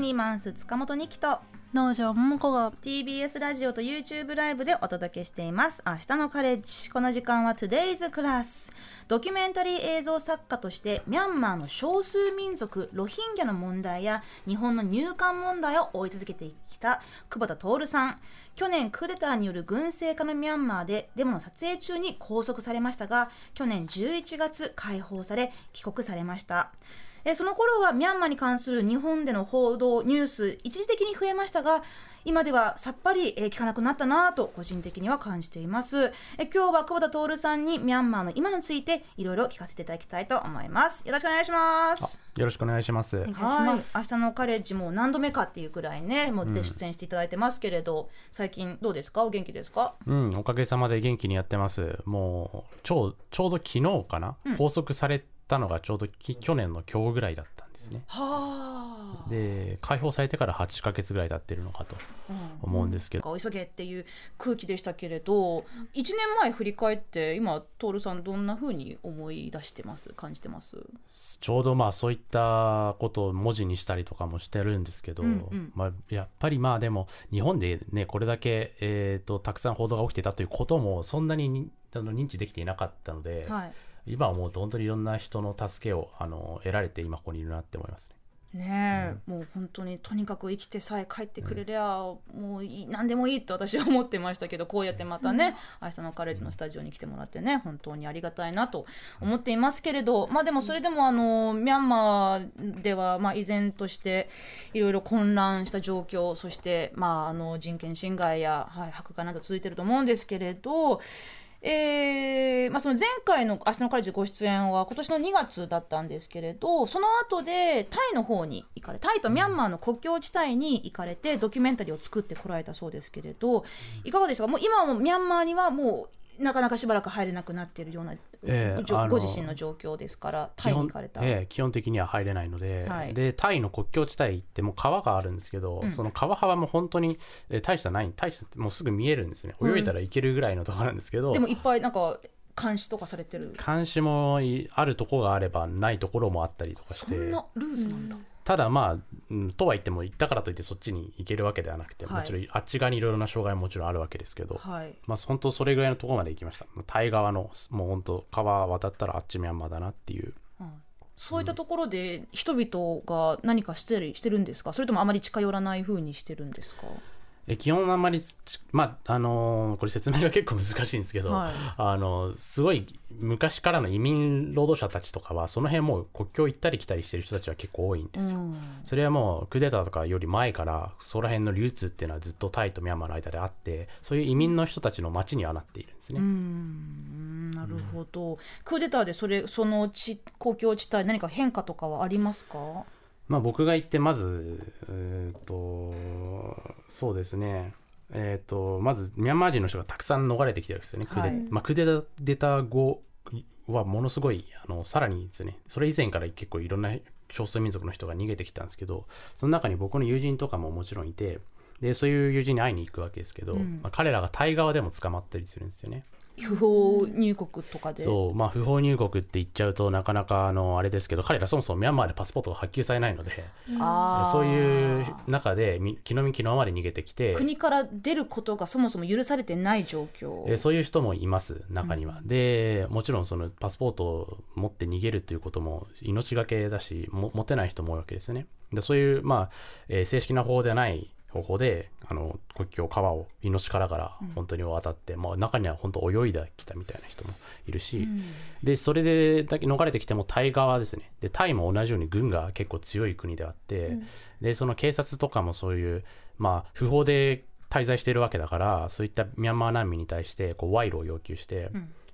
キニマンス塚本二希と。農場桃子が。TBS ラジオと YouTube ライブでお届けしています。明日のカレッジ。この時間は Today's Class ドキュメンタリー映像作家としてミャンマーの少数民族ロヒンギャの問題や日本の入管問題を追い続けてきた久保田徹さん。去年クーデターによる軍政下のミャンマーでデモの撮影中に拘束されましたが去年11月解放され帰国されましたえその頃はミャンマーに関する日本での報道ニュース一時的に増えましたが今ではさっぱり、え聞かなくなったなと個人的には感じています。え今日は久保田徹さんにミャンマーの今についていろいろ聞かせていただきたいと思います。よろしくお願いします。よろしくお願いします。はい。明日のカレッジも何度目かっていうくらいねもうで出演していただいてますけれど、最近どうですか？お元気ですか？うん、おかげさまで元気にやってます。もう、ちょう、ちょうど昨日かな、拘束されたのがちょうどき去年の今日ぐらいだったんですね。はあ。で、解放されてから8ヶ月ぐらい経ってるのかと思うんですけど、急げっていう空気でしたけれど1年前振り返って今徹さんどんな風に思い出してます？感じてます？ちょうどまあそういったことを文字にしたりとかもしてるんですけど、うんうん。まあ、やっぱりまあでも日本でねこれだけ、えー、とたくさん報道が起きてたということもそんなににあの認知できていなかったので、はい今思うと本当にいろんな人の助けをあの得られて今ここにいるなって思いますね。ねえ、もう本当にとにかく生きてさえ帰ってくれりゃ、もういい何でもいいって私は思ってましたけどこうやってまたね、明日のカレッジのスタジオに来てもらってね本当にありがたいなと思っていますけれどまあでもそれでもあのミャンマーではまあ依然としていろいろ混乱した状況そしてまああの人権侵害や、はい、迫害など続いてると思うんですけれど。えーまあ、その前回の「明日のカレッジ」ご出演は今年の2月だったんですけれどその後でタイの方に行かれタイとミャンマーの国境地帯に行かれてドキュメンタリーを作ってこられたそうですけれどいかがでしたか？もう今もミャンマーにはもうなかなかしばらく入れなくなっているような、ええあのご自身の状況ですからタイに行かれた。ええ基本的には入れないので,、はい。でタイの国境地帯ってもう川があるんですけど、うん。その川幅も本当に、えー大したない大したもうすぐ見えるんですね。泳いだら行けるぐらいのところなんですけど、でもいっぱいなんか監視とかされてる。監視もいあるところがあればないところもあったりとかして。そんなルーズなんだ。ただまあ、うんとは言っても行ったからといってそっちに行けるわけではなくて、はい。もちろんあっち側にいろいろな障害ももちろんあるわけですけど、はい。まあ本当それぐらいのところまで行きました。タイ側のもう本当川渡ったらあっちミャンマーだなっていう。そういったところで人々が何かしてるしてるんですか？それともあまり近寄らない風にしてるんですか？え基本あんまりちまああのーこれ説明が結構難しいんですけど、はい。あのすごい昔からの移民労働者たちとかはその辺もう国境行ったり来たりしてる人たちは結構多いんですよ、うん。それはもうクーデターとかより前からそこら辺の流通っていうのはずっとタイとミャンマーの間であってそういう移民の人たちの街にはなっているんですね、うん。なるほど、クーデターでそれその地公共地帯何か変化とかはありますか？まあ僕が行ってまずえーっとそうですね。えーっとまずミャンマー人の人がたくさん逃れてきてるんですよね、クーデはいまあ、クーデター後はものすごいあのさらにですね。それ以前から結構いろんな少数民族の人が逃げてきたんですけどその中に僕の友人とかももちろんいてでそういう友人に会いに行くわけですけど、うん。まあ、彼らがタイ側でも捕まったりするんですよね。不法入国とかで。そうまあ不法入国って言っちゃうとなかなかあのあれですけど彼らそもそもミャンマーでパスポートが発給されないのであー。そういう中でみ気の身気のままで逃げてきて国から出ることがそもそも許されてない状況。えーそういう人もいます中には、でもちろんそのパスポートを持って逃げるっていうことも命がけだしも持てない人も多いわけですね。でそういう、まあえー正式な方法ではない方法であの国境川を命からがら本当に渡って、まあ、中には本当泳いできたみたいな人もいるし、でそれでだけ逃れてきてもタイ側ですね。でタイも同じように軍が結構強い国であって、でその警察とかもそういうまあ不法で滞在しているわけだからそういったミャンマー難民に対してこう賄賂を要求して、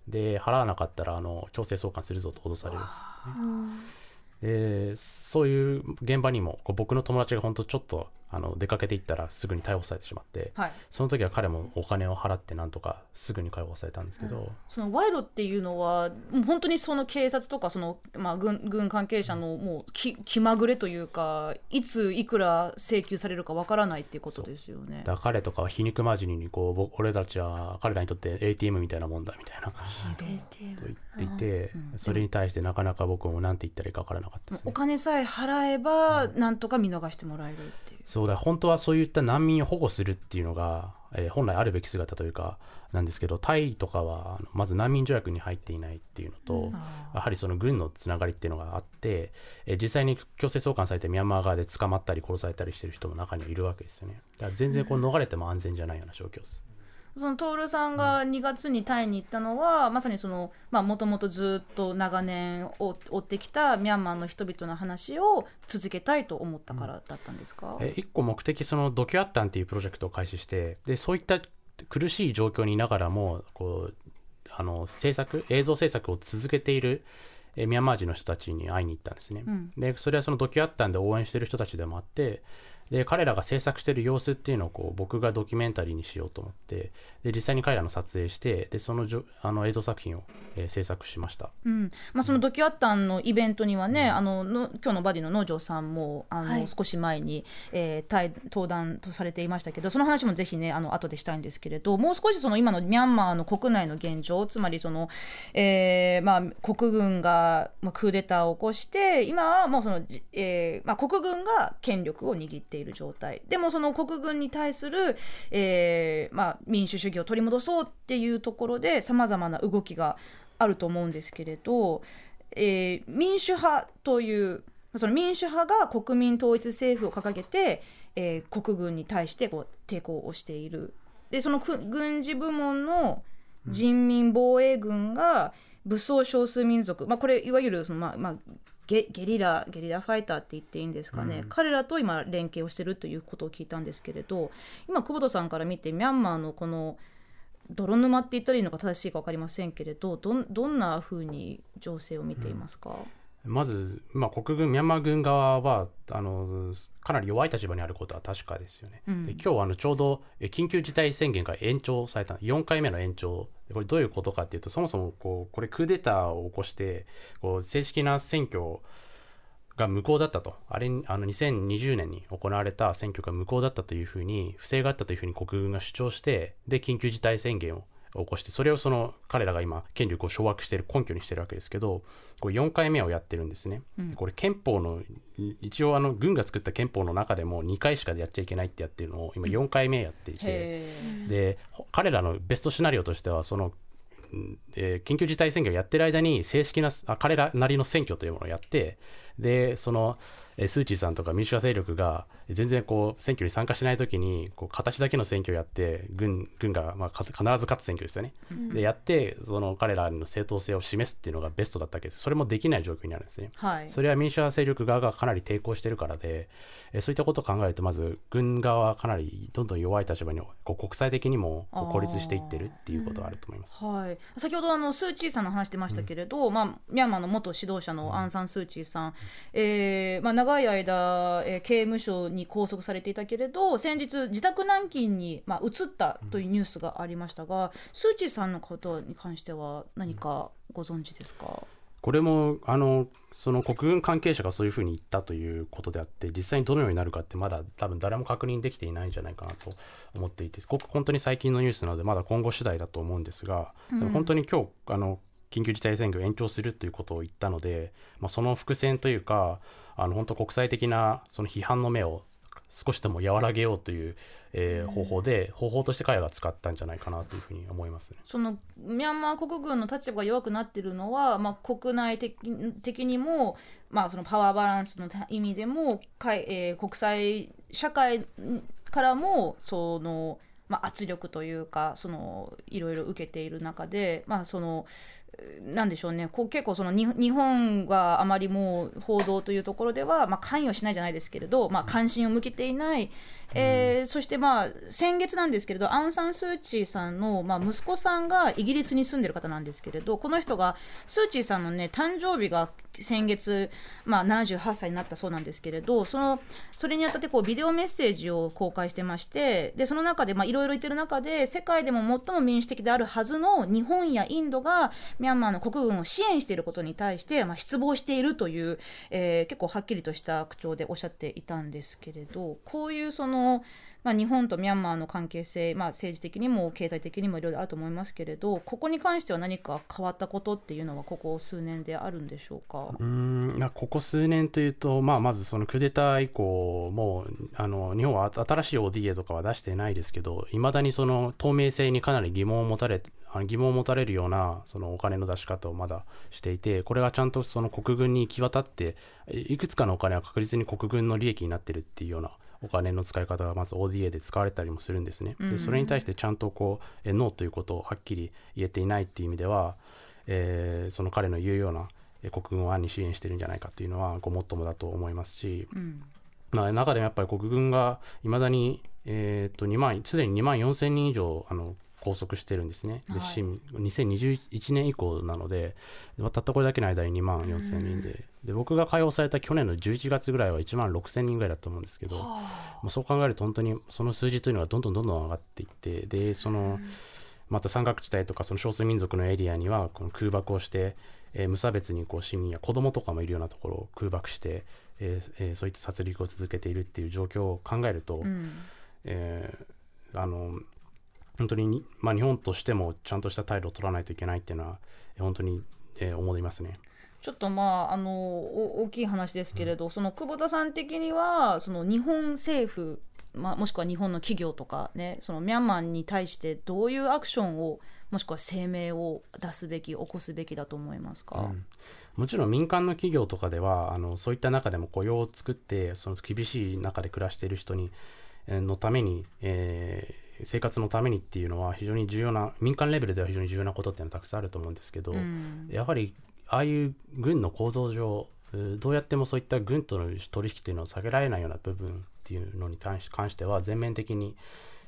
で払わなかったらあの強制送還するぞと脅される、でそういう現場にもこう僕の友達が本当ちょっとあの出かけていったらすぐに逮捕されてしまってはいその時は彼もお金を払ってなんとかすぐに解放されたんですけど、その賄賂っていうのはもう本当にその警察とかその、まあ、軍軍関係者のもうき気まぐれというかいついくら請求されるかわからないっていうことですよね。だから彼とかは皮肉交じりにこうぼ俺たちは彼らにとって ATM みたいなもんだみたいなこと言っていて、それに対してなかなか僕も何て言ったらいいか分からなかったですね。お金さえ払えばなんとか見逃してもらえるっていう。そうだ本当はそういった難民を保護するっていうのが、えー本来あるべき姿というかなんですけどタイとかはまず難民条約に入っていないっていうのと、やはりその軍のつながりっていうのがあって、えー実際に強制送還されてミャンマー側で捕まったり殺されたりしてる人も中にはいるわけですよね。だから全然こう逃れても安全じゃないような状況です、その徹さんが2月にタイに行ったのは、まさにそのもともとずっと長年追追ってきたミャンマーの人々の話を続けたいと思ったからだったんですか、え一個目的そのドキュアッタンっていうプロジェクトを開始してでそういった苦しい状況にいながらもこうあの制作映像制作を続けているえミャンマー人の人たちに会いに行ったんですね、うん。でそれはそのドキュアッタンで応援してる人たちでもあってで彼らが制作してる様子っていうのをこう僕がドキュメンタリーにしようと思ってで実際に彼らの撮影してでそのじょあの映像作品を、えー制作しました。うん。まあ、そのドキュアッタンのイベントにはね、あのの今日のバディの農場さんもあの、はい。少し前に、えー対登壇とされていましたけどその話もぜひねあの後でしたいんですけれどもう少しその今のミャンマーの国内の現状つまりその、えーまあ、国軍が、まあ、クーデターを起こして今はもうその、じえーまあ、国軍が権力を握ってている状態。でもその国軍に対する、えーまあ、民主主義を取り戻そうっていうところでさまざまな動きがあると思うんですけれど、えー民主派というその民主派が国民統一政府を掲げて、えー国軍に対してこう抵抗をしている。でその軍事部門の人民防衛軍が武装少数民族、まあ、これいわゆるその、まあまあ、ゲゲリラゲリラファイターって言っていいんですかね、彼らと今連携をしてるということを聞いたんですけれど今久保田さんから見てミャンマーのこの泥沼って言ったらいいのか正しいか分かりませんけれどどんどんなふうに情勢を見ていますか、まず、まあ、国軍ミャンマー軍側はあのかなり弱い立場にあることは確かですよね。うん。で今日あのちょうどえ緊急事態宣言が延長された4回目の延長。でこれどういうことかっていうとそもそもこうこれクーデターを起こしてこう正式な選挙が無効だったと。あれあの2020年に行われた選挙が無効だったというふうに不正があったというふうに国軍が主張してで緊急事態宣言を起こしてそれをその彼らが今権力を掌握している根拠にしてるわけですけどこれ4回目をやってるんですね、うん。これ憲法のい一応あの軍が作った憲法の中でも2回しかやっちゃいけないってやってるのを今4回目やっていて、へでほ彼らのベストシナリオとしてはその、うんえー緊急事態宣言をやってる間に正式なあ彼らなりの選挙というものをやってでその、えースー・チーさんとか民主派勢力が全然こう選挙に参加しない時にこう形だけの選挙をやって軍軍が、まあ、か必ず勝つ選挙ですよね。でやってその彼らの正当性を示すっていうのがベストだったわけです。それもできない状況にあるんですね。はい。それは民主派勢力側がかなり抵抗してるからで、えーそういったことを考えるとまず軍側はかなりどんどん弱い立場にこう国際的にも孤立していってるっていうことがあると思います。はい、先ほどあのスー・チーさんの話してましたけれど、まあ、ミャンマーの元指導者のアン・サン・スー・チーさん、えーまあ、長い間、えー刑務所に拘束されていたけれど先日自宅軟禁に、まあ、移ったというニュースがありましたが、スー・チーさんのことに関しては何かご存知ですか、これもあのその国軍関係者がそういうふうに言ったということであって実際にどのようになるかってまだ多分誰も確認できていないんじゃないかなと思っていてこ本当に最近のニュースなのでまだ今後次第だと思うんですが、でも本当に今日あの緊急事態宣言を延長するということを言ったので、まあ、その伏線というかあの本当国際的なその批判の目を少しでも和らげようという、えー方法で方法として彼らが使ったんじゃないかなというふうに思いますね。そのミャンマー国軍の立場が弱くなっているのは、まあ、国内的的にも、まあ、そのパワーバランスの意味でもかい、えー国際社会からもそのまあ、圧力というかそのいろいろ受けている中で、まあ、そのなんでしょうね。こう結構そのに日本があまりもう報道というところでは、まあ、関与しないじゃないですけれど、まあ、関心を向けていない、えー、そしてまあ先月なんですけれどアウン・サン・スー・チーさんの、まあ、息子さんがイギリスに住んでる方なんですけれどこの人がスー・チーさんのね誕生日が先月、まあ、78歳になったそうなんですけれどそのそれにあたってこうビデオメッセージを公開してましてでその中でいろいろ言ってる中で世界でも最も民主的であるはずの日本やインドがミャンマーの国軍を支援していることに対して、まあ、失望しているという、えー、結構はっきりとした口調でおっしゃっていたんですけれどこういうそのまあ、日本とミャンマーの関係性、まあ、政治的にも経済的にもいろいろあると思いますけれどここに関しては何か変わったことっていうのはここ数年であるんでしょうか？うんここ数年というと、まあ、まずそのクーデター以降もうあの日本は新しい ODA とかは出してないですけどいまだにその透明性にかなり疑問を持たれ疑問を持たれるようなそのお金の出し方をまだしていてこれがちゃんとその国軍に行き渡っていくつかのお金は確実に国軍の利益になってるっていうようなお金の使い方がまず ODA で使われたりもするんですね。でそれに対してちゃんとこうえノーということをはっきり言えていないっていう意味では、えー、その彼の言うような国軍を暗に支援してるんじゃないかっていうのはごもっともだと思いますし、うん、まあ、中でもやっぱり国軍がいまだに、えー、と2万すでに2万4千人以上あの拘束してるんですね、ではい、2021年以降なので、たったこれだけの間に2万4千人で、で僕が解放された去年の11月ぐらいは1万6千人ぐらいだと思うんですけど、まあ、そう考えると、本当にその数字というのがどんどんどんどん上がっていって、でそのまた山岳地帯とかその少数民族のエリアにはこの空爆をして、えー、無差別にこう市民や子供とかもいるようなところを空爆して、えーえー、そういった殺戮を続けているっていう状況を考えると、うん、えー、あの本当に、まあ、日本としてもちゃんとした態度を取らないといけないっていうのは本当に、えー、思いますね。ちょっとまああの大きい話ですけれど、うん、その久保田さん的にはその日本政府、まあ、もしくは日本の企業とかねそのミャンマーに対してどういうアクションをもしくは声明を出すべき起こすべきだと思いますか、うん、もちろん民間の企業とかではあのそういった中でも雇用を作ってその厳しい中で暮らしている人にのために、えー生活のためにっていうのは非常に重要な民間レベルでは非常に重要なことっていうのはたくさんあると思うんですけど、うん、やはりああいう軍の構造上どうやってもそういった軍との取引っていうのを避けられないような部分っていうのに関しては全面的に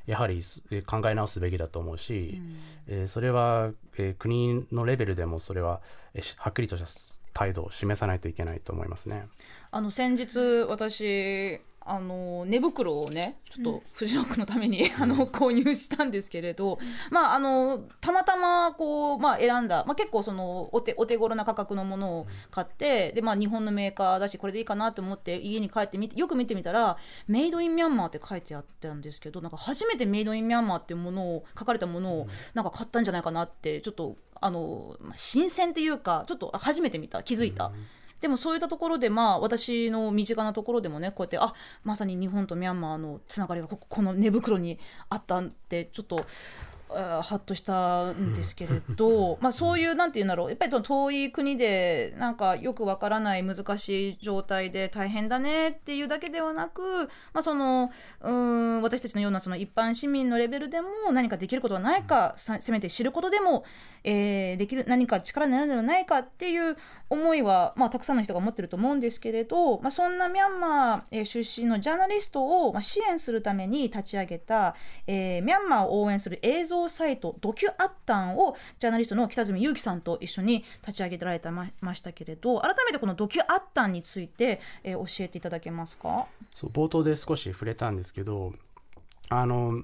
やはり考え直すべきだと思うし、うん、えー、それは、えー、国のレベルでもそれは、えー、はっきりとした態度を示さないといけないと思いますね。あの先日私あの寝袋をねちょっと藤野君のために、うん、あの購入したんですけれど、まああのたまたまこう、まあ、選んだ、まあ、結構そのお手お手頃な価格のものを買ってで、まあ、日本のメーカーだしこれでいいかなと思って家に帰ってみてよく見てみたら「メイドインミャンマー」って書いてあったんですけどなんか初めてメイドインミャンマーっていうものを書かれたものをなんか買ったんじゃないかなってちょっとあの新鮮っていうかちょっと初めて見た気づいた。うんでもそういったところでまあ私の身近なところでもねこうやってあまさに日本とミャンマーのつながりがこの寝袋にあったんってちょっとはっとしたんですけれど、まあ、そういうなんて言うんだろう。やっぱり遠い国でなんかよくわからない難しい状態で大変だねっていうだけではなく、まあ、そのうん私たちのようなその一般市民のレベルでも何かできることはないかせめて知ることでも、えー、できる何か力になるのではないかっていう思いは、まあ、たくさんの人が持ってると思うんですけれど、まあ、そんなミャンマー、えー、出身のジャーナリストを、まあ、支援するために立ち上げた、えー、ミャンマーを応援する映像サイトドキュアッタンをジャーナリストの北住裕樹さんと一緒に立ち上げられてましたけれど改めてこのドキュアッタンについて、えー、教えていただけますか？そう冒頭で少し触れたんですけどあの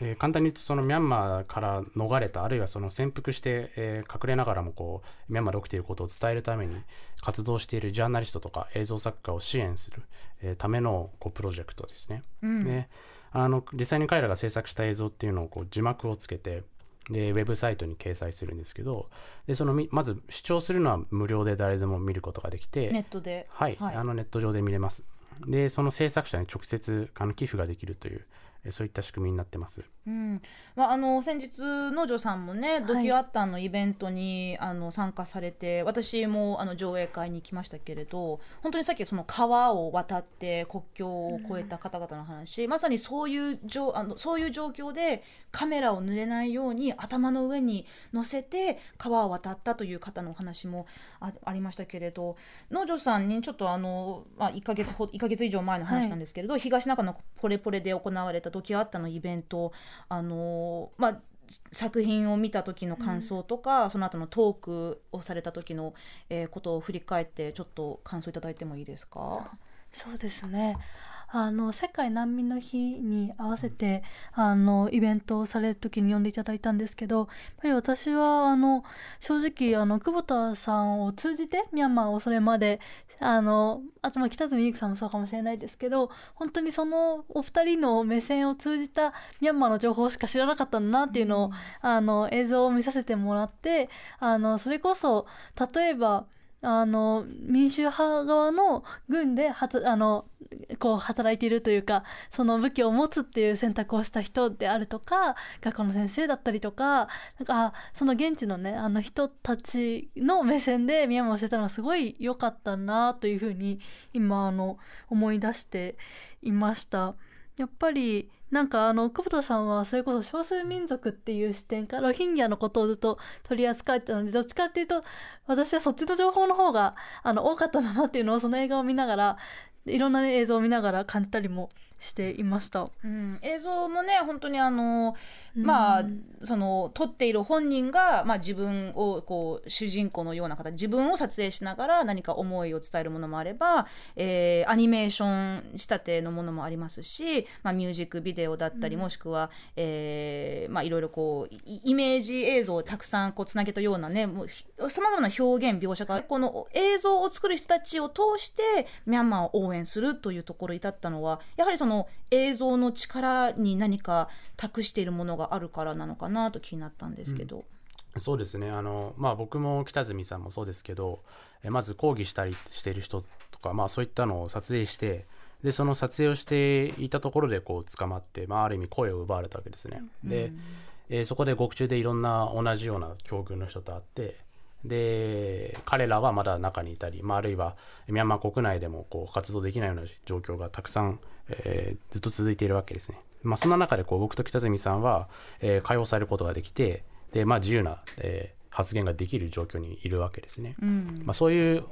えー、簡単に言うとそのミャンマーから逃れたあるいはその潜伏して、えー、隠れながらもこうミャンマーで起きていることを伝えるために活動しているジャーナリストとか映像作家を支援する、えー、ためのこうプロジェクトですね。うん、であの実際に彼らが制作した映像っていうのをこう字幕をつけてでウェブサイトに掲載するんですけどでそのまず視聴するのは無料で誰でも見ることができてネットで。はい、はい、あのネット上で見れます。でその制作者に直接あの寄付ができるというえそういった仕組みになってます。うん。まあ、あの先日農場さんもねドキュアッタンのイベントに、あの参加されて私もあの上映会に行きましたけれど本当にさっきその川を渡って国境を越えた方々の話、まさにそういうじょあのそういう状況でカメラを濡れないように頭の上に乗せて川を渡ったという方のお話もあありましたけれど農場さんにちょっとあの、まあ、1ヶ月ほ1ヶ月以上前の話なんですけれど、東中野ポレポレで行われたドキュアッタのイベント。あのまあ作品を見た時の感想とか、その後のトークをされた時の、えーことを振り返ってちょっと感想いただいてもいいですか？そうですねあの世界難民の日に合わせてあのイベントをされる時に呼んでいただいたんですけどやっぱり私はあの正直あの久保田さんを通じてミャンマーをそれまであのあとまあ北住由紀さんもそうかもしれないですけど本当にそのお二人の目線を通じたミャンマーの情報しか知らなかったんだなっていうのを、あの映像を見させてもらってあのそれこそ例えばあの民主派側の軍ではたあのこう働いているというかその武器を持つっていう選択をした人であるとか学校の先生だったりとかなんかその現地のねあの人たちの目線でミャンマーをしてたのがすごい良かったなというふうに今あの思い出していました。やっぱりなんかあの久保田さんはそれこそ少数民族っていう視点からロヒンギャのことをずっと取り扱ってたのでどっちかっていうと私はそっちの情報の方があの多かったんだなっていうのをその映画を見ながらいろんな、ね、映像を見ながら感じたりもしていました。うん、映像もね本当にあのまあ、うんその撮っている本人が、まあ、自分をこう主人公のような形自分を撮影しながら何か思いを伝えるものもあれば、えーアニメーション仕立てのものもありますし、まあ、ミュージックビデオだったり、もしくは、えーまあ、いろいろこうイイメージ映像をたくさんこうつなげたようなねさまざまな表現描写がこの映像を作る人たちを通してミャンマーを応援するというところに至ったのはやはりその映像の力に何か託しているものがあるからなのかなと気になったんですけど。そうですねあの、まあ、僕も北住さんもそうですけどえまず抗議したりしている人とか、まあ、そういったのを撮影してでその撮影をしていたところでこう捕まって、まあ、ある意味声を奪われたわけですね。で、えーそこで獄中でいろんな同じような境遇の人と会ってで彼らはまだ中にいたり、まあ、あるいはミャンマー国内でもこう活動できないような状況がたくさん、えーずっと続いているわけですね。まあ、そんな中でこう僕と北住さんは、えー解放されることができてで、まあ、自由な、えー発言ができる状況にいるわけですね。うんまあ、そういう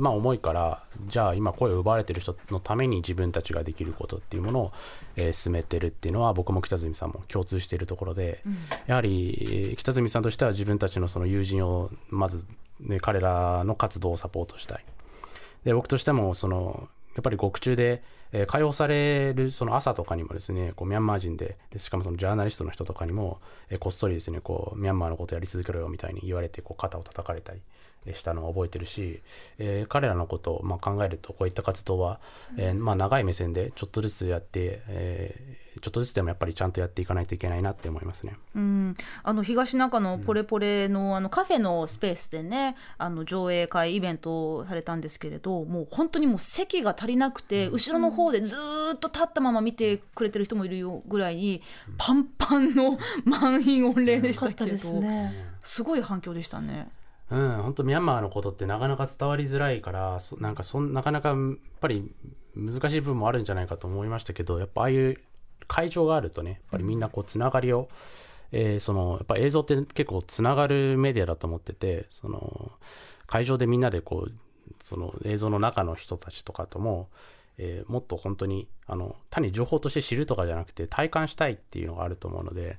まあ、思いからじゃあ今声を奪われてる人のために自分たちができることっていうものを、えー進めてるっていうのは僕も北住さんも共通しているところで、やはりえー北住さんとしては自分たちのその友人をまず、ね、彼らの活動をサポートしたい。で僕としてもそのやっぱり獄中で、えー解放されるその朝とかにもですねこうミャンマー人ででしかもそのジャーナリストの人とかにも、えーこっそりですねこうミャンマーのことやり続けろよみたいに言われてこう肩を叩かれたり。したのを覚えてるし、えー彼らのことをまあ考えるとこういった活動は、えーまあ、長い目線でちょっとずつやって、えーちょっとずつでもやっぱりちゃんとやっていかないといけないなって思いますね。うん、あの東中野ポレポレの,、あのカフェのスペースでねあの上映会イベントをされたんですけれどもう本当にもう席が足りなくて、後ろの方でずーっと立ったまま見てくれてる人もいるよぐらいにパンパンの 満員御礼でしたけど、すね。すごい反響でしたね。うん、本当ミャンマーのことってなかなか伝わりづらいからなんかそんなかなかやっぱり難しい部分もあるんじゃないかと思いましたけどやっぱああいう会場があるとねやっぱりみんなこうつながりを、えーそのやっぱ映像って結構つながるメディアだと思っててその会場でみんなでこうその映像の中の人たちとかとも、えーもっと本当にあの単に情報として知るとかじゃなくて体感したいっていうのがあると思うので、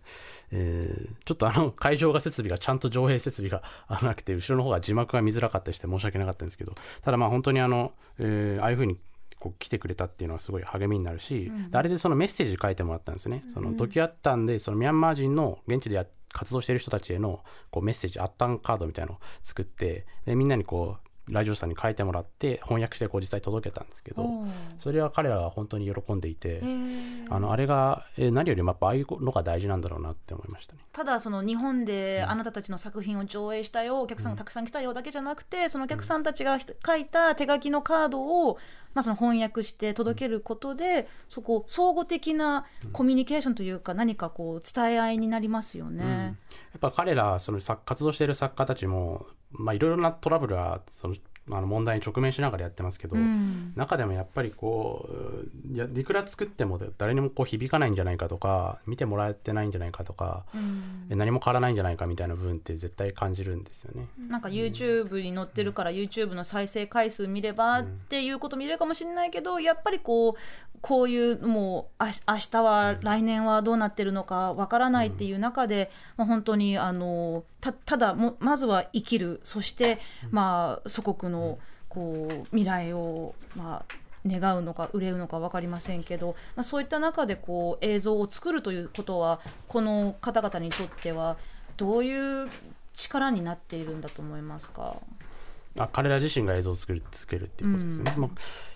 えーちょっとあの会場が設備がちゃんと上映設備があなくて後ろの方が字幕が見づらかったりして申し訳なかったんですけどただまあ本当にあの、えーああいうふうにこう来てくれたっていうのはすごい励みになるし、であれでそのメッセージ書いてもらったんですね。その時あったんでそのミャンマー人の現地でや活動している人たちへのこうメッセージ、アッタンカードみたいなのを作って、でみんなにこう、来場者さんに書いてもらって翻訳してこう実際届けたんですけどそれは彼らが本当に喜んでいてあのあれがえー何よりもやっぱああいうのが大事なんだろうなって思いましたね。ただその日本であなたたちの作品を上映したよお客さんがたくさん来たよだけじゃなくてそのお客さんたちがひ書いた手書きのカードを、まあ、その翻訳して届けることでそこ相互的なコミュニケーションというか何かこう伝え合いになりますよね。やっぱ彼らその作活動している作家たちもまあいろいろなトラブルはそのあの問題に直面しながらやってますけど、うん。中でもやっぱりこういやいくら作っても誰にもこう響かないんじゃないかとか見てもらえてないんじゃないかとか、うん。え何も変わらないんじゃないかみたいな部分って絶対感じるんですよね。なんか YouTube に載ってるから YouTube の再生回数見ればっていうこと見れるかもしれないけどやっぱりこうこういうもうあし明日は来年はどうなってるのかわからないっていう中で、まあ、本当にあのたただもまずは生きるそして、まあ、祖国のこう未来を、まあ、願うのか憂うのか分かりませんけど、まあ、そういった中でこう映像を作るということはこの方々にとってはどういう力になっているんだと思いますか？あ彼ら自身が映像を作り続けるっていうことですね。まあ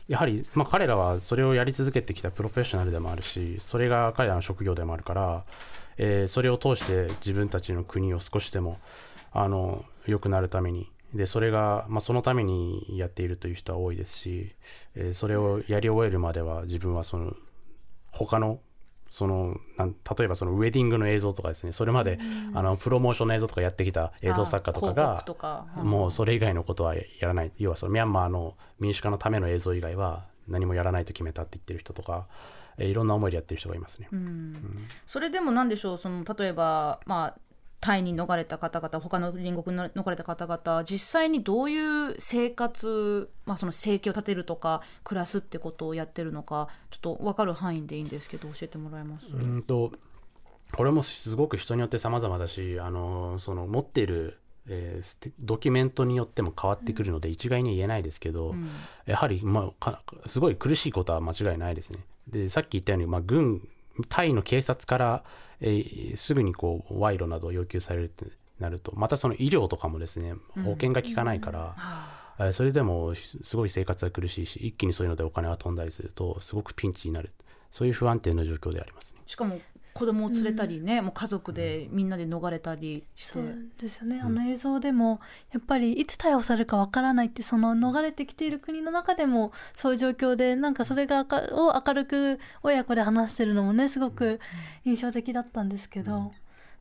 やはり、まあ、彼らはそれをやり続けてきたプロフェッショナルでもあるしそれが彼らの職業でもあるから、えーそれを通して自分たちの国を少しでもあの良くなるために。でそれが、まあ、そのためにやっているという人は多いですし、えーそれをやり終えるまでは自分はその他のそのなん例えばそのウェディングの映像とかですね。それまで、あのプロモーションの映像とかやってきた映像作家とかが告とか。もうそれ以外のことはやらない。要はそのミャンマーの民主化のための映像以外は何もやらないと決めたって言ってる人とか、えーいろんな思いでやってる人がいますね。うん。それでもなんでしょう？その例えばまあタイに逃れた方々他の隣国に逃れた方々実際にどういう生活、まあ、その生計を立てるとか暮らすってことをやってるのかちょっと分かる範囲でいいんですけど教えてもらえます、うんとこれもすごく人によって様々だしあのその持っている、えードキュメントによっても変わってくるので一概に言えないですけど、うん。やはり、まあ、かすごい苦しいことは間違いないですね。でさっき言ったように、まあ、軍タイの警察から、えーすぐにこう賄賂などを要求されるってなるとまたその医療とかもですね保険が効かないから、はあえーそれでもすすごい生活は苦しいし一気にそういうのでお金が飛んだりするとすごくピンチになる。そういう不安定な状況でありますね。しかも子供を連れたりね、もう家族でみんなで逃れたりして、そうですよね、あの映像でもやっぱりいつ逮捕されるかわからないってその逃れてきている国の中でもそういう状況でなんかそれがかを明るく親子で話してるのもねすごく印象的だったんですけど、本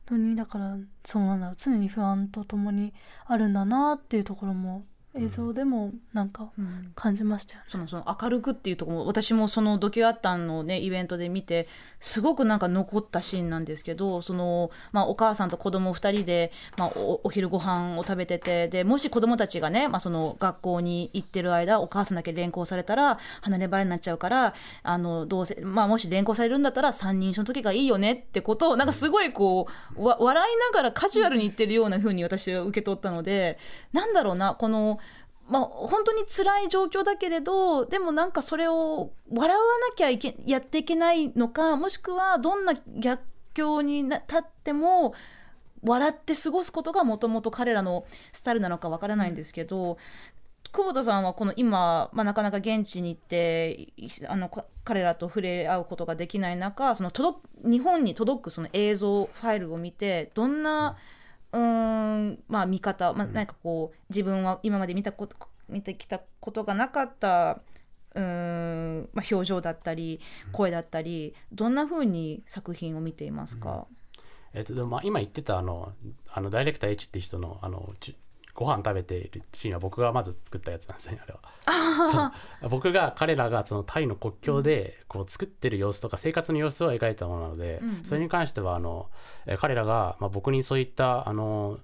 当にだからそうなんだろう。常に不安とともにあるんだなっていうところも映像でもなんかうん感じましたよね。そのその明るくっていうところも私もそのドキュアッタンのねイベントで見てすごくなんか残ったシーンなんですけどその、まあ、お母さんと子供2人で、まあ、おお昼ご飯を食べててでもし子供たちがね、まあ、その学校に行ってる間お母さんだけ連行されたら離れ離れになっちゃうからあのどうせ、まあ、もし連行されるんだったら三人一緒の時がいいよねってことをなんかすごいこうわ笑いながらカジュアルに言ってるような風に私は受け取ったのでなんだろうなこのまあ、本当に辛い状況だけれどでもなんかそれを笑わなきゃいけやっていけないのかもしくはどんな逆境に立っても笑って過ごすことがもともと彼らのスタイルなのかわからないんですけど久保田さんはこの今、まあ、なかなか現地に行ってあの彼らと触れ合うことができない中その届日本に届くその映像ファイルを見てどんな、うーんまあ、見方、まあ、何かこう自分は今まで見たこと見てきたことがなかったうーん、まあ、表情だったり声だったりどんな風に作品を見ていますか、えっと、でもまあ今言ってたあのあのダイレクター H って人のあのちご飯食べているシーンは僕がまず作ったやつなんですねあれは。そう。僕が彼らがそのタイの国境でこう作ってる様子とか生活の様子を描いたものなので、うんうんそれに関してはあのえー彼らが、まあ、僕にそういったあの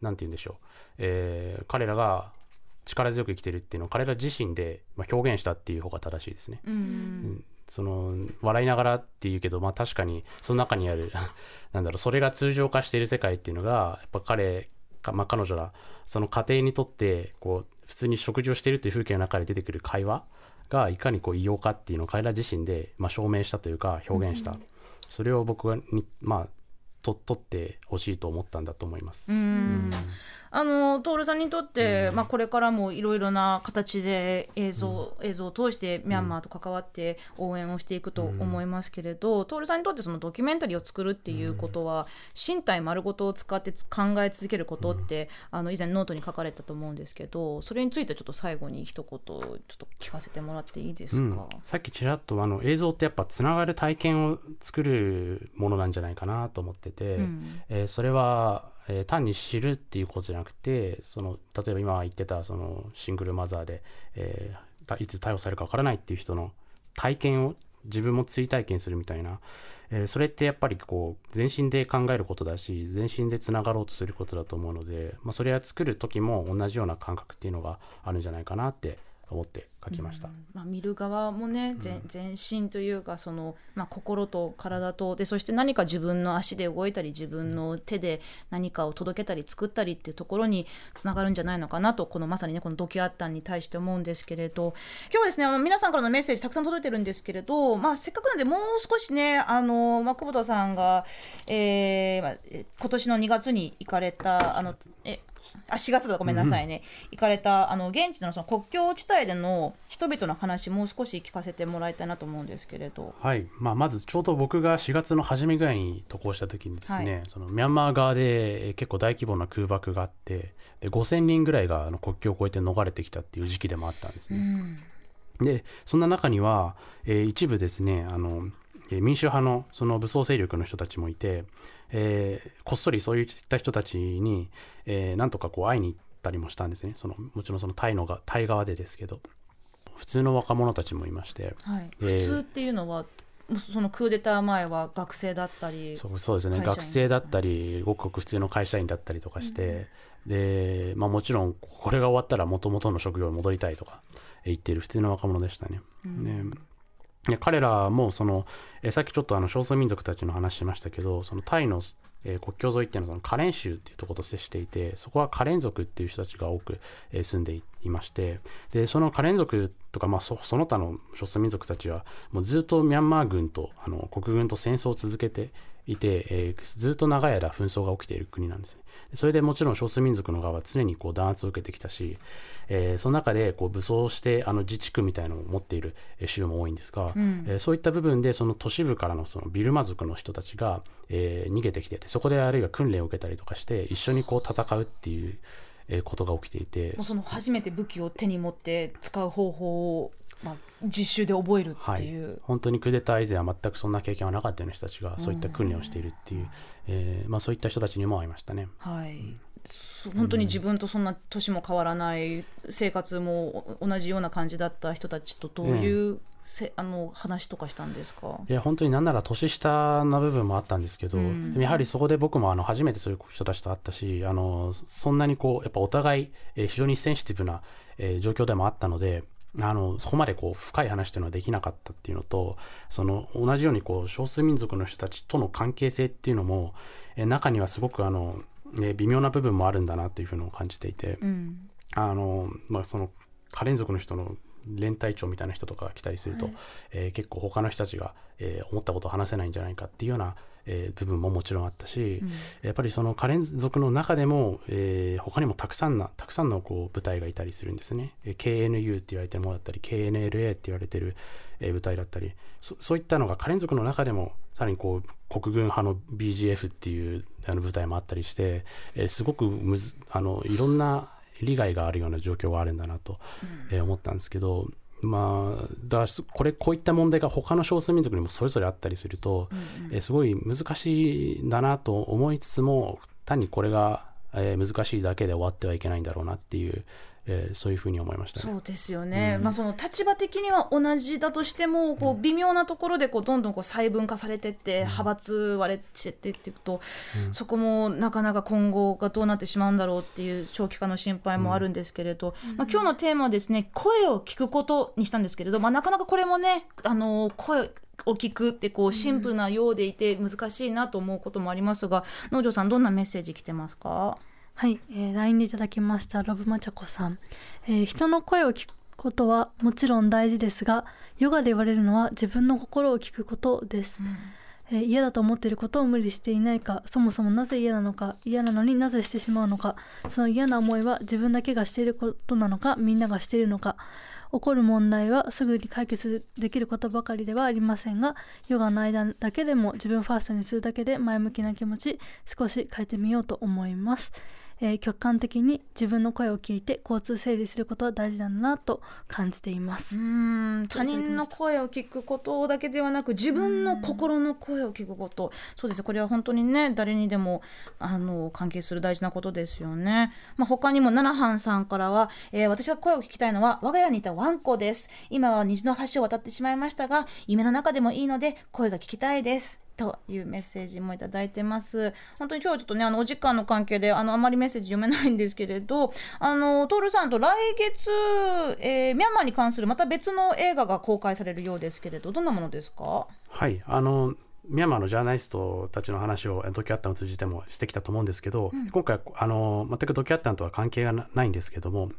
なんて言うんでしょう、えー彼らが力強く生きてるっていうのを彼ら自身で、まあ、表現したっていう方が正しいですね。うん。うん。その笑いながらっていうけど、まあ、確かにその中にある なんだろうそれが通常化している世界っていうのがやっぱ彼か、まあ、彼女らその家庭にとってこう普通に食事をしているという風景の中で出てくる会話がいかにこう異様かっていうのを彼ら自身で、まあ、証明したというか表現した、それを僕はにまあと取ってほしいと思ったんだと思います。うん。あの徹さんにとって、まあ、これからもいろいろな形で映像,、映像を通してミャンマーと関わって応援をしていくと思いますけれど、徹さんにとってそのドキュメンタリーを作るっていうことは、身体丸ごとを使ってつ考え続けることって、あの以前ノートに書かれたと思うんですけどそれについてちょっと最後に一言ちょっと聞かせてもらっていいですうん。か、さっきちらっとあの映像ってやっぱつながる体験を作るものなんじゃないかなと思ってて、うん。えーそれは、えー単に知るっていうことじゃなくてその例えば今言ってたそのシングルマザーで、えーたいつ逮捕されるかわからないっていう人の体験を自分も追体験するみたいな、えーそれってやっぱりこう全身で考えることだし全身でつながろうとすることだと思うので、まあ、それは作る時も同じような感覚っていうのがあるんじゃないかなって思って書きました。まあ、見る側もね全全身というかその、まあ、心と体とでそして何か自分の足で動いたり自分の手で何かを届けたり作ったりっていうところにつながるんじゃないのかなとこのまさにねこのドキュアッタンに対して思うんですけれど。今日はですね皆さんからのメッセージたくさん届いてるんですけれど、まあ、せっかくなんでもう少しねあの、まあ、久保田さんが、えーまあ、え今年の2月に行かれたあのえあ4月だ。ごめんなさいね、行かれたあの現地のその国境地帯での人々の話もう少し聞かせてもらいたいなと思うんですけれど。はい。まあ、まずちょうど僕が4月の初めぐらいに渡航した時にですね、はい。そのミャンマー側でえー結構大規模な空爆があってで5000人ぐらいがあの国境を越えて逃れてきたっていう時期でもあったんですうね。ん。でそんな中には、えー一部ですねあのえー民主派のその武装勢力の人たちもいて、えーこっそりそういった人たちに、えーなんとかこう会いに行ったりもしたんですね。そのもちろんそのタイのがタイ側でですけど普通の若者たちもいましてはい、えー普通っていうのはそのクーデター前は学生だったりそうそうですね。学生だったりごくごく普通の会社員だったりとかして、で、まあ、もちろんこれが終わったらもともとの職業に戻りたいとか言ってる普通の若者でしたね。うん彼らもそのえさっきちょっとあの少数民族たちの話しましたけどそのタイの、え国境沿いっていうのはそのカレン州っていうところと接していてそこはカレン族っていう人たちが多く、え住んでいいましてでそのカレン族とか、まあ、そその他の少数民族たちはもうずっとミャンマー軍とあの国軍と戦争を続けていて、えーずっと長い間紛争が起きている国なんですね。でそれでもちろん少数民族の側は常にこう弾圧を受けてきたし、えーその中でこう武装してあの自治区みたいなのを持っているえー州も多いんですが、うんえーそういった部分でその都市部からのそのビルマ族の人たちが、えー逃げてきててそこであるいは訓練を受けたりとかして一緒にこう戦うっていう、えーことが起きていてもうその初めて武器を手に持って使う方法を、まあ、実習で覚えるっていう、本当にクーデター以前は全くそんな経験はなかったような人たちがそういった訓練をしているっていう、えーまあ、そういった人たちにも会いましたね。はい、そう本当に自分とそんな年も変わらない生活も同じような感じだった人たちとどういうせ、あの話とかしたんですか？いや本当になんなら年下な部分もあったんですけど、うん。やはりそこで僕もあの初めてそういう人たちと会ったしあのそんなにこうやっぱお互い、えー非常にセンシティブな、えー状況でもあったのであのそこまでこう深い話というのはできなかったっていうのとその同じようにこう少数民族の人たちとの関係性っていうのも、えー中にはすごくあの、ね微妙な部分もあるんだなというふうに感じていて。うんあのまあそのカレン族の人の連隊長みたいな人とかが来たりすると、はいえー結構他の人たちが、えー思ったことを話せないんじゃないかっていうような、えー部分ももちろんあったし、うん。やっぱりそのカレン族の中でも、えー他にもたくさんなたくさんのこう部隊がいたりするんですね、えー KNU って言われてるものだったり KNLA って言われてる、えー部隊だったり。そそういったのがカレン族の中でもさらにこう国軍派の BGF っていうあの部隊もあったりして、えーすごくむずあのいろんな利害があるような状況があるんだなと、えー思ったんですけどまあだからすこれこういった問題が他の少数民族にもそれぞれあったりすると、えーすごい難しいんだなと思いつつも単にこれが、えー難しいだけで終わってはいけないんだろうなっていう、えーそういうふうに思いましたね。そうですよね、うん。まあ、その立場的には同じだとしてもこう微妙なところでこうどんどんこう細分化されてって派閥割れてってっていくと、そこもなかなか今後がどうなってしまうんだろうっていう長期化の心配もあるんですけれど、まあ、今日のテーマはですね声を聞くことにしたんですけれど、まあ、なかなかこれもねあの声を聞くってこうシンプルなようでいて難しいなと思うこともありますが農場さんどんなメッセージ来てますか？はい、えー、LINE でいただきましたロブマチャコさん、えー人の声を聞くことはもちろん大事ですがヨガで言われるのは自分の心を聞くことです、えー嫌だと思っていることを無理していないかそもそもなぜ嫌なのか嫌なのになぜしてしまうのかその嫌な思いは自分だけがしていることなのかみんながしているのか。起こる問題はすぐに解決できることばかりではありませんがヨガの間だけでも自分ファーストにするだけで前向きな気持ち少し変えてみようと思います、えー客観的に自分の声を聞いて交通整理することは大事だなと感じています、うん。他人の声を聞くことだけではなく自分の心の声を聞くこと。そうですね。これは本当にね誰にでもあの関係する大事なことですよね、まあ、他にも奈々藩さんからは、えー私が声を聞きたいのは我が家にいたワンコです。今は虹の橋を渡ってしまいましたが夢の中でもいいので声が聞きたいですというメッセージもいただいてます。本当に今日はちょっとね、あのお時間の関係で、あのあまりメッセージ読めないんですけれど、あのトールさんと来月、えーミャンマーに関するまた別の映画が公開されるようですけれど、どんなものですか？はいあのミャンマーのジャーナリストたちの話をえドキュアッタンを通じてもしてきたと思うんですけど、今回あの全くドキュアッタンとは関係がなないんですけども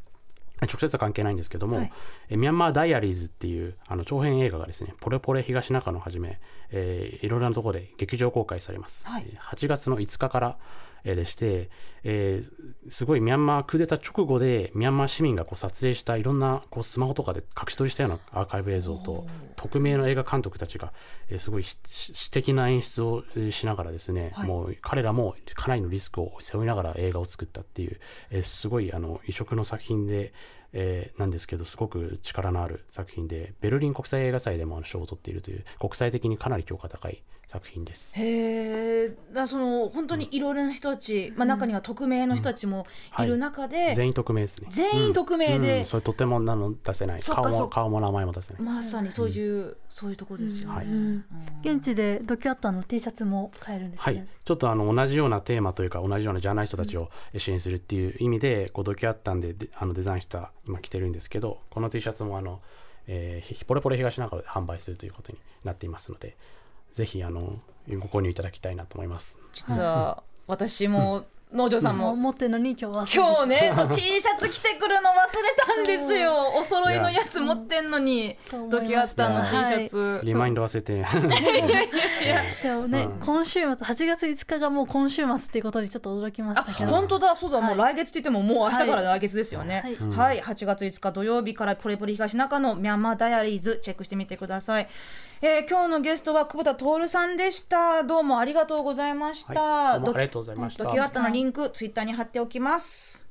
直接は関係ないんですけども、はい。えミャンマー・ダイアリーズっていうあの長編映画がですねポレポレ東中野をはじめ、えーいろいろなところで劇場公開されます、はい。えー8月の5日から、えーでして、えーすごいミャンマークーデター直後でミャンマー市民がこう撮影したいろんなこうスマホとかで隠し撮りしたようなアーカイブ映像と匿名の映画監督たちが、えーすごいしし詩的な演出をえーしながらですね、はい。もう彼らもかなりのリスクを背負いながら映画を作ったっていう、えーすごいあの異色の作品で、えーなんですけどすごく力のある作品でベルリン国際映画祭でも賞を取っているという国際的にかなり評価高い作品です。へえ、だその本当にいろいろな人たち、まあ中には匿名の人たちもい。る中で、全員匿名ですね。全員匿名でうん。それとても名の出せない。顔も顔も名前も出せない。まさにそういう、そういうとこですよね。はい。うん。現地でドキュアッターの T シャツも買えるんですね、はい、ちょっとあの同じようなテーマというか同じようなジャーナリストたちを支援するっていう意味で、こうドキュアッタンでであのデザインした今着てるんですけどこの T シャツもあの、えー、ヒポレポレ東中野で販売するということになっていますのでぜひあのご購入いただきたいなと思います。実は私も農場さんも持ってるのに今日は。今日ね、そう T シャツ着てくるの忘れたんですよ。お揃いのやつ持ってんのに、ドキュアッターの T シャツ。リマインド忘れて、でもね、うん今週末8月5日がもう今週末っていうことにちょっと驚きまあしたけど。本当だそうだ、もうは来月って言ってももう明日から来月ですよね。はい。はい、8月5日土曜日からポレポレ東中のミャンマーダイアリーズチェックしてみてください、えー今日のゲストは久保田徹さんでした。どうもありがとうございました、はい、どうもドありがとうございました。ドキュアッタのリンクツイッターに貼っておきます